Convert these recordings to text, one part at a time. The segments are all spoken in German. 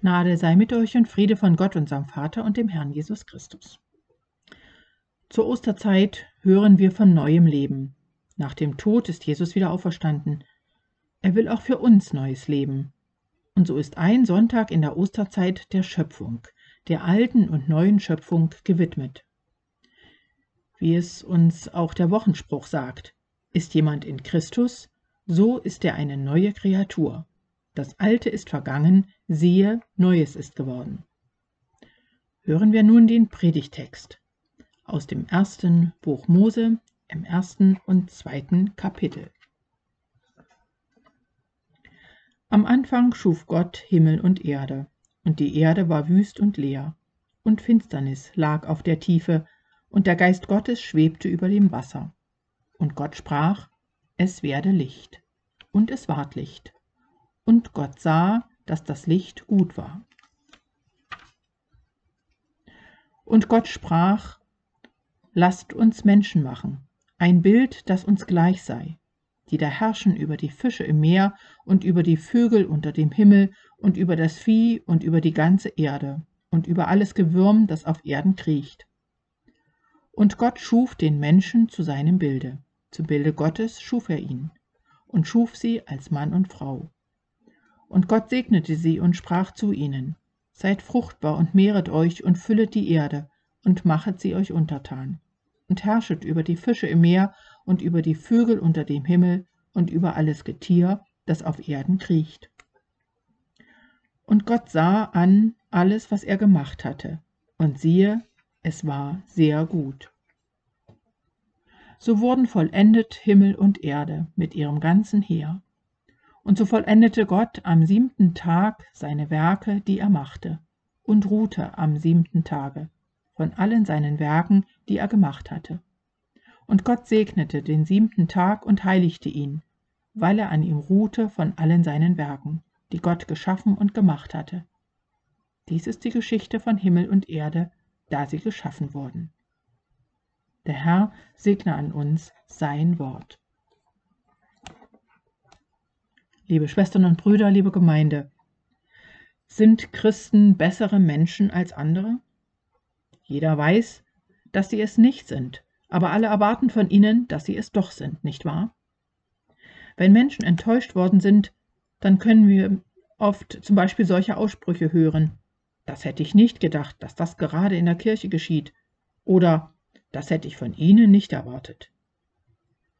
Gnade sei mit euch und Friede von Gott, unserem Vater und dem Herrn Jesus Christus. Zur Osterzeit hören wir von neuem Leben. Nach dem Tod ist Jesus wieder auferstanden. Er will auch für uns neues Leben. Und so ist ein Sonntag in der Osterzeit der Schöpfung, der alten und neuen Schöpfung gewidmet. Wie es uns auch der Wochenspruch sagt, ist jemand in Christus, so ist er eine neue Kreatur. Das Alte ist vergangen, siehe, Neues ist geworden. Hören wir nun den Predigtext aus dem ersten Buch Mose im ersten und zweiten Kapitel. Am Anfang schuf Gott Himmel und Erde, und die Erde war wüst und leer, und Finsternis lag auf der Tiefe, und der Geist Gottes schwebte über dem Wasser. Und Gott sprach, es werde Licht, und es ward Licht. Und Gott sah, dass das Licht gut war. Und Gott sprach, Lasst uns Menschen machen, ein Bild, das uns gleich sei, die da herrschen über die Fische im Meer und über die Vögel unter dem Himmel und über das Vieh und über die ganze Erde und über alles Gewürm, das auf Erden kriecht. Und Gott schuf den Menschen zu seinem Bilde, zum Bilde Gottes schuf er ihn und schuf sie als Mann und Frau. Und Gott segnete sie und sprach zu ihnen, Seid fruchtbar und mehret euch und füllet die Erde und machet sie euch untertan. Und herrschet über die Fische im Meer und über die Vögel unter dem Himmel und über alles Getier, das auf Erden kriecht. Und Gott sah an alles, was er gemacht hatte, und siehe, es war sehr gut. So wurden vollendet Himmel und Erde mit ihrem ganzen Heer. Und so vollendete Gott am siebenten Tag seine Werke, die er machte, und ruhte am siebenten Tage von allen seinen Werken, die er gemacht hatte. Und Gott segnete den siebenten Tag und heiligte ihn, weil er an ihm ruhte von allen seinen Werken, die Gott geschaffen und gemacht hatte. Dies ist die Geschichte von Himmel und Erde, da sie geschaffen wurden. Der Herr segne an uns sein Wort. Liebe Schwestern und Brüder, liebe Gemeinde, sind Christen bessere Menschen als andere? Jeder weiß, dass sie es nicht sind, aber alle erwarten von ihnen, dass sie es doch sind, nicht wahr? Wenn Menschen enttäuscht worden sind, dann können wir oft zum Beispiel solche Aussprüche hören. Das hätte ich nicht gedacht, dass das gerade in der Kirche geschieht. Oder das hätte ich von Ihnen nicht erwartet.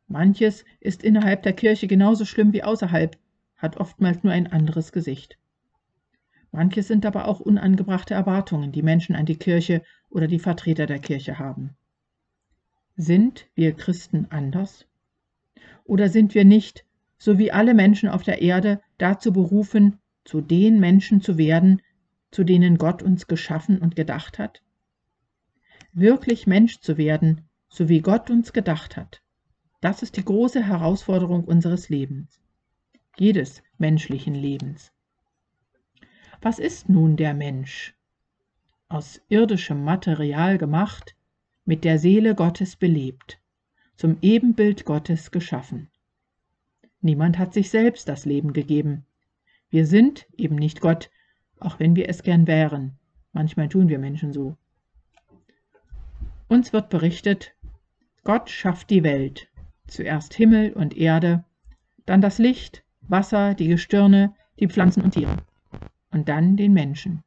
Manches ist innerhalb der Kirche genauso schlimm wie außerhalb, hat oftmals nur ein anderes Gesicht. Manches sind aber auch unangebrachte Erwartungen, die Menschen an die Kirche oder die Vertreter der Kirche haben. Sind wir Christen anders? Oder sind wir nicht, so wie alle Menschen auf der Erde, dazu berufen, zu den Menschen zu werden, zu denen Gott uns geschaffen und gedacht hat? Wirklich Mensch zu werden, so wie Gott uns gedacht hat, das ist die große Herausforderung unseres Lebens jedes menschlichen Lebens. Was ist nun der Mensch? Aus irdischem Material gemacht, mit der Seele Gottes belebt, zum Ebenbild Gottes geschaffen. Niemand hat sich selbst das Leben gegeben. Wir sind eben nicht Gott, auch wenn wir es gern wären. Manchmal tun wir Menschen so. Uns wird berichtet, Gott schafft die Welt, zuerst Himmel und Erde, dann das Licht, Wasser, die Gestirne, die Pflanzen und Tiere. Und dann den Menschen.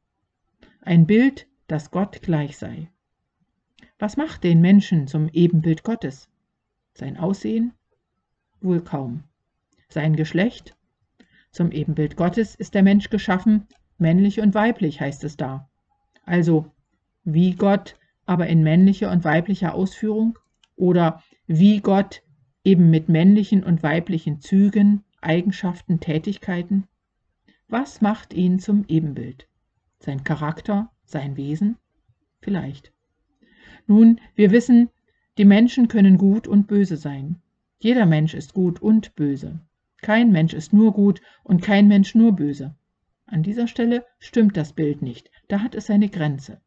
Ein Bild, das Gott gleich sei. Was macht den Menschen zum Ebenbild Gottes? Sein Aussehen? Wohl kaum. Sein Geschlecht? Zum Ebenbild Gottes ist der Mensch geschaffen, männlich und weiblich heißt es da. Also wie Gott, aber in männlicher und weiblicher Ausführung oder wie Gott eben mit männlichen und weiblichen Zügen, Eigenschaften, Tätigkeiten? Was macht ihn zum Ebenbild? Sein Charakter, sein Wesen? Vielleicht. Nun, wir wissen, die Menschen können gut und böse sein. Jeder Mensch ist gut und böse. Kein Mensch ist nur gut und kein Mensch nur böse. An dieser Stelle stimmt das Bild nicht, da hat es seine Grenze.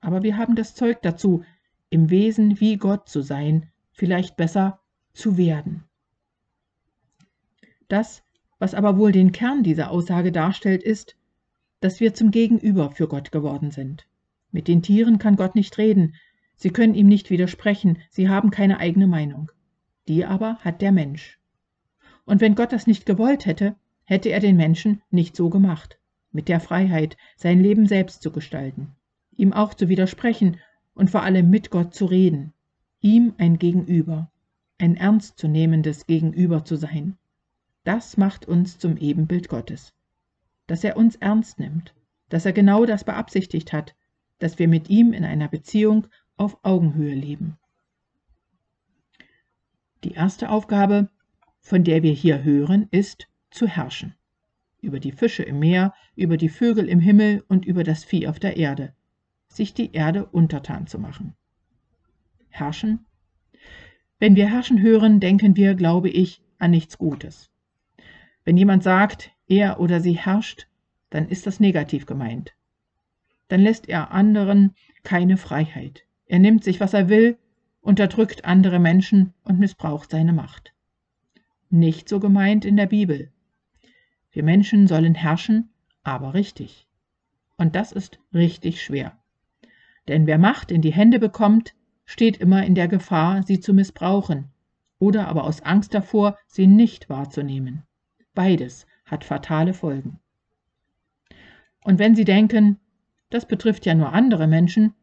Aber wir haben das Zeug dazu, im Wesen wie Gott zu sein, vielleicht besser zu werden. Das, was aber wohl den Kern dieser Aussage darstellt, ist, dass wir zum Gegenüber für Gott geworden sind. Mit den Tieren kann Gott nicht reden, sie können ihm nicht widersprechen, sie haben keine eigene Meinung. Die aber hat der Mensch. Und wenn Gott das nicht gewollt hätte, hätte er den Menschen nicht so gemacht, mit der Freiheit, sein Leben selbst zu gestalten, ihm auch zu widersprechen und vor allem mit Gott zu reden, ihm ein Gegenüber, ein ernstzunehmendes Gegenüber zu sein. Das macht uns zum Ebenbild Gottes. Dass er uns ernst nimmt, dass er genau das beabsichtigt hat, dass wir mit ihm in einer Beziehung auf Augenhöhe leben. Die erste Aufgabe, von der wir hier hören, ist zu herrschen. Über die Fische im Meer, über die Vögel im Himmel und über das Vieh auf der Erde. Sich die Erde untertan zu machen. Herrschen? Wenn wir herrschen hören, denken wir, glaube ich, an nichts Gutes. Wenn jemand sagt, er oder sie herrscht, dann ist das negativ gemeint. Dann lässt er anderen keine Freiheit. Er nimmt sich, was er will, unterdrückt andere Menschen und missbraucht seine Macht. Nicht so gemeint in der Bibel. Wir Menschen sollen herrschen, aber richtig. Und das ist richtig schwer. Denn wer Macht in die Hände bekommt, steht immer in der Gefahr, sie zu missbrauchen oder aber aus Angst davor, sie nicht wahrzunehmen. Beides hat fatale Folgen. Und wenn Sie denken, das betrifft ja nur andere Menschen,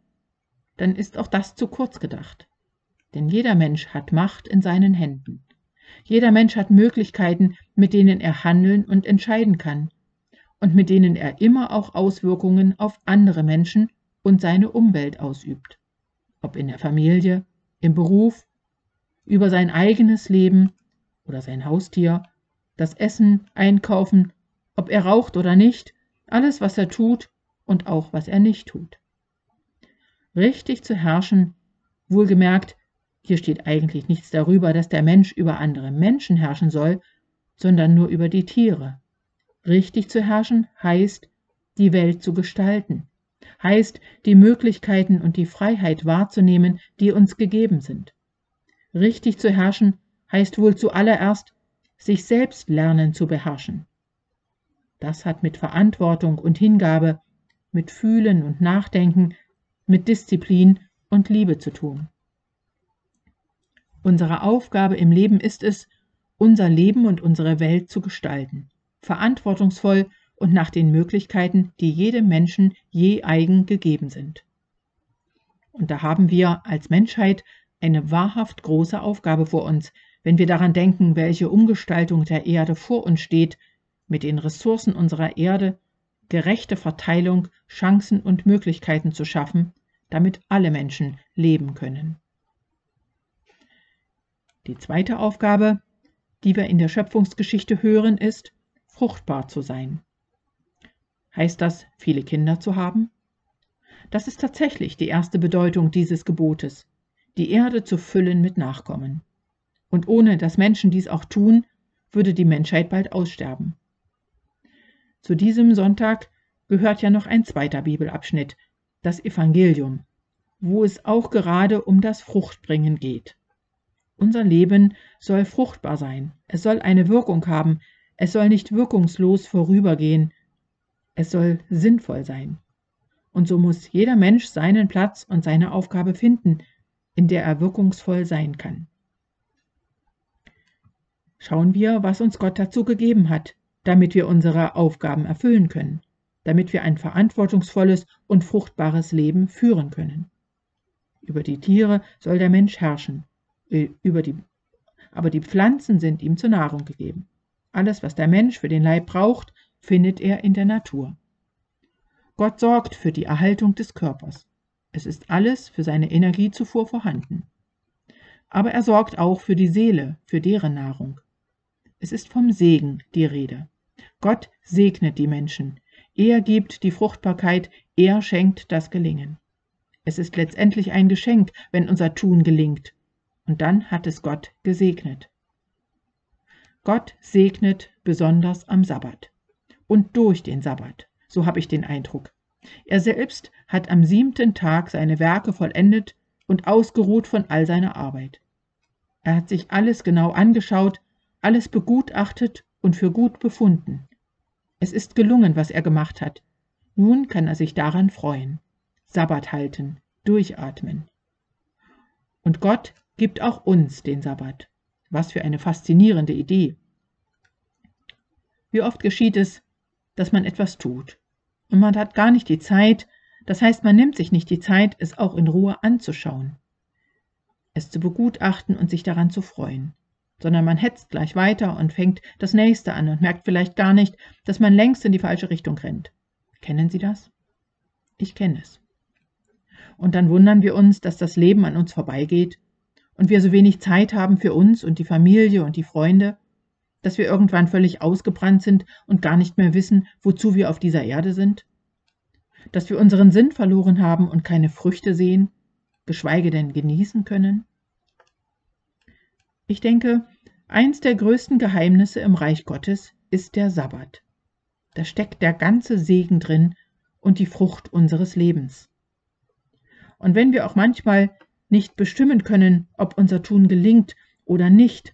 dann ist auch das zu kurz gedacht. Denn jeder Mensch hat Macht in seinen Händen. Jeder Mensch hat Möglichkeiten, mit denen er handeln und entscheiden kann und mit denen er immer auch Auswirkungen auf andere Menschen und seine Umwelt ausübt. Ob in der Familie, im Beruf, über sein eigenes Leben oder sein Haustier, das Essen, Einkaufen, ob er raucht oder nicht, alles, was er tut und auch was er nicht tut. Richtig zu herrschen, wohlgemerkt hier steht eigentlich nichts darüber, dass der Mensch über andere Menschen herrschen soll, sondern nur über die Tiere. Richtig zu herrschen heißt, die Welt zu gestalten, heißt, die Möglichkeiten und die Freiheit wahrzunehmen, die uns gegeben sind. Richtig zu herrschen heißt wohl zuallererst, sich selbst lernen zu beherrschen. Das hat mit Verantwortung und Hingabe, mit Fühlen und Nachdenken, mit Disziplin und Liebe zu tun. Unsere Aufgabe im Leben ist es, unser Leben und unsere Welt zu gestalten, verantwortungsvoll und nach den Möglichkeiten, die jedem Menschen je eigen gegeben sind. Und da haben wir als Menschheit eine wahrhaft große Aufgabe vor uns, wenn wir daran denken, welche Umgestaltung der Erde vor uns steht, mit den Ressourcen unserer Erde gerechte Verteilung, Chancen und Möglichkeiten zu schaffen, damit alle Menschen leben können. Die zweite Aufgabe, die wir in der Schöpfungsgeschichte hören, ist, fruchtbar zu sein. Heißt das, viele Kinder zu haben? Das ist tatsächlich die erste Bedeutung dieses Gebotes, die Erde zu füllen mit Nachkommen. Und ohne dass Menschen dies auch tun, würde die Menschheit bald aussterben. Zu diesem Sonntag gehört ja noch ein zweiter Bibelabschnitt, das Evangelium, wo es auch gerade um das Fruchtbringen geht. Unser Leben soll fruchtbar sein. Es soll eine Wirkung haben. Es soll nicht wirkungslos vorübergehen. Es soll sinnvoll sein. Und so muss jeder Mensch seinen Platz und seine Aufgabe finden, in der er wirkungsvoll sein kann. Schauen wir, was uns Gott dazu gegeben hat, damit wir unsere Aufgaben erfüllen können, damit wir ein verantwortungsvolles und fruchtbares Leben führen können. Über die Tiere soll der Mensch herrschen. Äh, über die, aber die Pflanzen sind ihm zur Nahrung gegeben. Alles, was der Mensch für den Leib braucht, findet er in der Natur. Gott sorgt für die Erhaltung des Körpers. Es ist alles für seine Energiezufuhr vorhanden. Aber er sorgt auch für die Seele, für deren Nahrung. Es ist vom Segen die Rede. Gott segnet die Menschen. Er gibt die Fruchtbarkeit, er schenkt das Gelingen. Es ist letztendlich ein Geschenk, wenn unser Tun gelingt und dann hat es Gott gesegnet. Gott segnet besonders am Sabbat und durch den Sabbat, so habe ich den Eindruck. Er selbst hat am siebten Tag seine Werke vollendet und ausgeruht von all seiner Arbeit. Er hat sich alles genau angeschaut, alles begutachtet und für gut befunden. Es ist gelungen, was er gemacht hat, Nun kann er sich daran freuen. Sabbat halten, durchatmen. Und Gott gibt auch uns den Sabbat. Was für eine faszinierende Idee. Wie oft geschieht es, dass man etwas tut und man hat gar nicht die Zeit, das heißt, man nimmt sich nicht die Zeit, es auch in Ruhe anzuschauen, es zu begutachten und sich daran zu freuen, sondern man hetzt gleich weiter und fängt das nächste an und merkt vielleicht gar nicht, dass man längst in die falsche Richtung rennt. Kennen Sie das? Ich kenne es. Und dann wundern wir uns, dass das Leben an uns vorbeigeht und wir so wenig Zeit haben für uns und die Familie und die Freunde, dass wir irgendwann völlig ausgebrannt sind und gar nicht mehr wissen, wozu wir auf dieser Erde sind? Dass wir unseren Sinn verloren haben und keine Früchte sehen, geschweige denn genießen können? Ich denke, eins der größten Geheimnisse im Reich Gottes ist der Sabbat. Da steckt der ganze Segen drin und die Frucht unseres Lebens. Und wenn wir auch manchmal nicht bestimmen können, ob unser Tun gelingt oder nicht,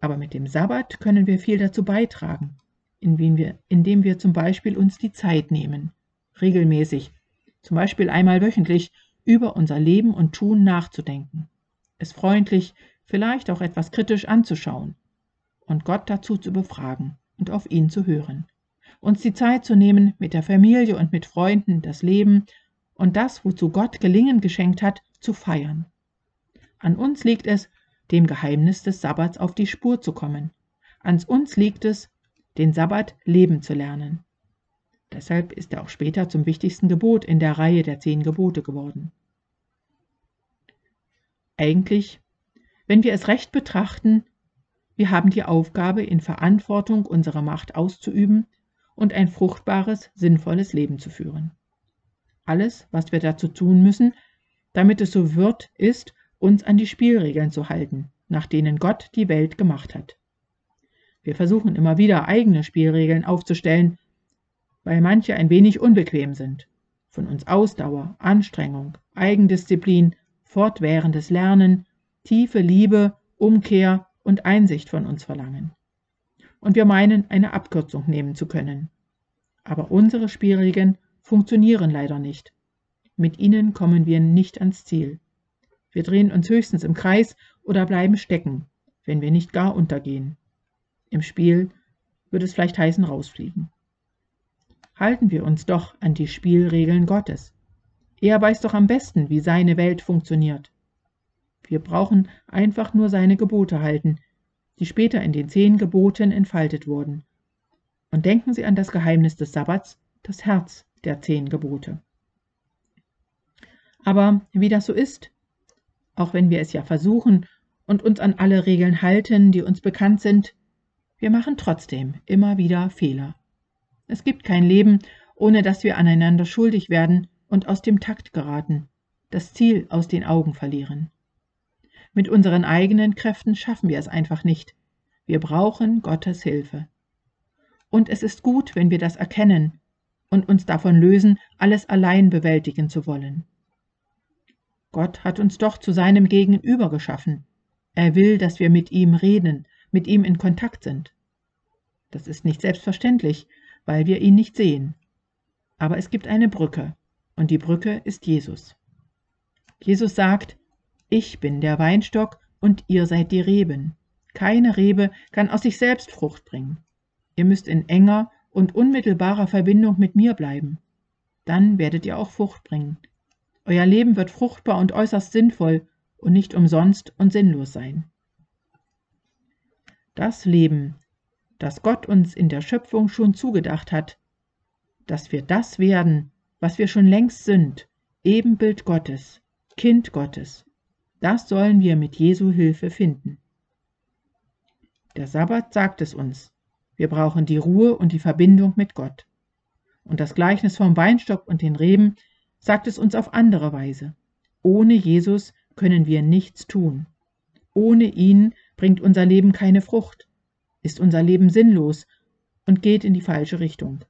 aber mit dem Sabbat können wir viel dazu beitragen, indem wir, indem wir zum Beispiel uns die Zeit nehmen, regelmäßig, zum Beispiel einmal wöchentlich, über unser Leben und Tun nachzudenken, es freundlich, vielleicht auch etwas kritisch anzuschauen und Gott dazu zu befragen und auf ihn zu hören, uns die Zeit zu nehmen, mit der Familie und mit Freunden das Leben und das, wozu Gott Gelingen geschenkt hat, zu feiern. An uns liegt es, dem Geheimnis des Sabbats auf die Spur zu kommen. An uns liegt es, den Sabbat leben zu lernen. Deshalb ist er auch später zum wichtigsten Gebot in der Reihe der zehn Gebote geworden. Eigentlich, wenn wir es recht betrachten, wir haben die Aufgabe, in Verantwortung unsere Macht auszuüben und ein fruchtbares, sinnvolles Leben zu führen. Alles, was wir dazu tun müssen, damit es so wird, ist, uns an die Spielregeln zu halten, nach denen Gott die Welt gemacht hat. Wir versuchen immer wieder eigene Spielregeln aufzustellen, weil manche ein wenig unbequem sind, von uns Ausdauer, Anstrengung, Eigendisziplin, fortwährendes Lernen, tiefe Liebe, Umkehr und Einsicht von uns verlangen. Und wir meinen, eine Abkürzung nehmen zu können. Aber unsere Spielregeln funktionieren leider nicht. Mit ihnen kommen wir nicht ans Ziel. Wir drehen uns höchstens im Kreis oder bleiben stecken, wenn wir nicht gar untergehen. Im Spiel würde es vielleicht heißen rausfliegen. Halten wir uns doch an die Spielregeln Gottes. Er weiß doch am besten, wie seine Welt funktioniert. Wir brauchen einfach nur seine Gebote halten, die später in den zehn Geboten entfaltet wurden. Und denken Sie an das Geheimnis des Sabbats, das Herz der zehn Gebote. Aber wie das so ist, auch wenn wir es ja versuchen und uns an alle Regeln halten, die uns bekannt sind, wir machen trotzdem immer wieder Fehler. Es gibt kein Leben, ohne dass wir aneinander schuldig werden und aus dem Takt geraten, das Ziel aus den Augen verlieren. Mit unseren eigenen Kräften schaffen wir es einfach nicht. Wir brauchen Gottes Hilfe. Und es ist gut, wenn wir das erkennen und uns davon lösen, alles allein bewältigen zu wollen. Gott hat uns doch zu seinem Gegenüber geschaffen. Er will, dass wir mit ihm reden, mit ihm in Kontakt sind. Das ist nicht selbstverständlich, weil wir ihn nicht sehen. Aber es gibt eine Brücke, und die Brücke ist Jesus. Jesus sagt, ich bin der Weinstock und ihr seid die Reben. Keine Rebe kann aus sich selbst Frucht bringen. Ihr müsst in enger und unmittelbarer Verbindung mit mir bleiben. Dann werdet ihr auch Frucht bringen. Euer Leben wird fruchtbar und äußerst sinnvoll und nicht umsonst und sinnlos sein. Das Leben, das Gott uns in der Schöpfung schon zugedacht hat, dass wir das werden, was wir schon längst sind, Ebenbild Gottes, Kind Gottes, das sollen wir mit Jesu Hilfe finden. Der Sabbat sagt es uns. Wir brauchen die Ruhe und die Verbindung mit Gott. Und das Gleichnis vom Weinstock und den Reben sagt es uns auf andere Weise. Ohne Jesus können wir nichts tun. Ohne ihn bringt unser Leben keine Frucht, ist unser Leben sinnlos und geht in die falsche Richtung.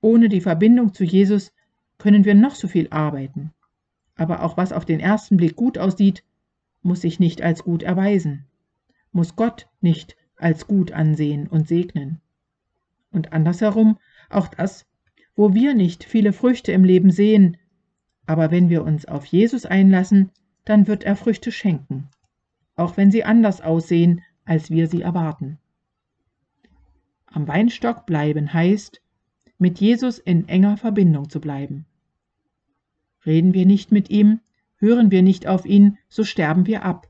Ohne die Verbindung zu Jesus können wir noch so viel arbeiten. Aber auch was auf den ersten Blick gut aussieht, muss sich nicht als gut erweisen, muss Gott nicht als gut ansehen und segnen. Und andersherum, auch das, wo wir nicht viele Früchte im Leben sehen, aber wenn wir uns auf Jesus einlassen, dann wird er Früchte schenken, auch wenn sie anders aussehen, als wir sie erwarten. Am Weinstock bleiben heißt, mit Jesus in enger Verbindung zu bleiben. Reden wir nicht mit ihm, hören wir nicht auf ihn, so sterben wir ab.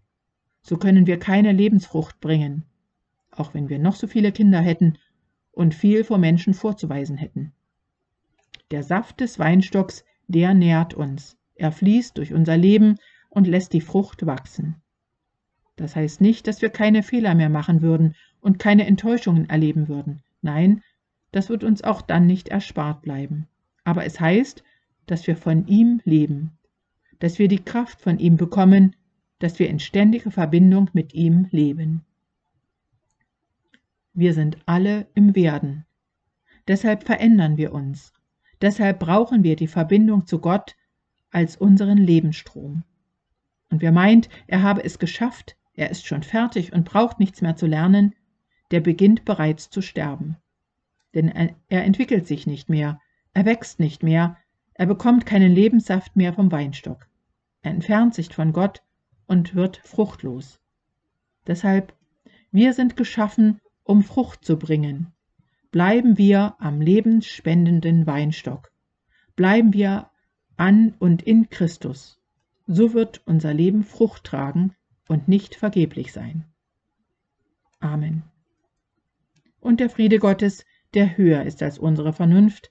So können wir keine Lebensfrucht bringen, auch wenn wir noch so viele Kinder hätten und viel vor Menschen vorzuweisen hätten. Der Saft des Weinstocks, der nährt uns. Er fließt durch unser Leben und lässt die Frucht wachsen. Das heißt nicht, dass wir keine Fehler mehr machen würden und keine Enttäuschungen erleben würden. Nein, das wird uns auch dann nicht erspart bleiben. Aber es heißt, dass wir von ihm leben, dass wir die Kraft von ihm bekommen, dass wir in ständiger Verbindung mit ihm leben. Wir sind alle im Werden. Deshalb verändern wir uns. Deshalb brauchen wir die Verbindung zu Gott als unseren Lebensstrom. Und wer meint, er habe es geschafft, er ist schon fertig und braucht nichts mehr zu lernen, der beginnt bereits zu sterben. Denn er entwickelt sich nicht mehr, er wächst nicht mehr, er bekommt keinen Lebenssaft mehr vom Weinstock. Er entfernt sich von Gott und wird fruchtlos. Deshalb, wir sind geschaffen, um Frucht zu bringen. Bleiben wir am lebensspendenden Weinstock. Bleiben wir an und in Christus. So wird unser Leben Frucht tragen und nicht vergeblich sein. Amen und der Friede Gottes, der höher ist als unsere Vernunft,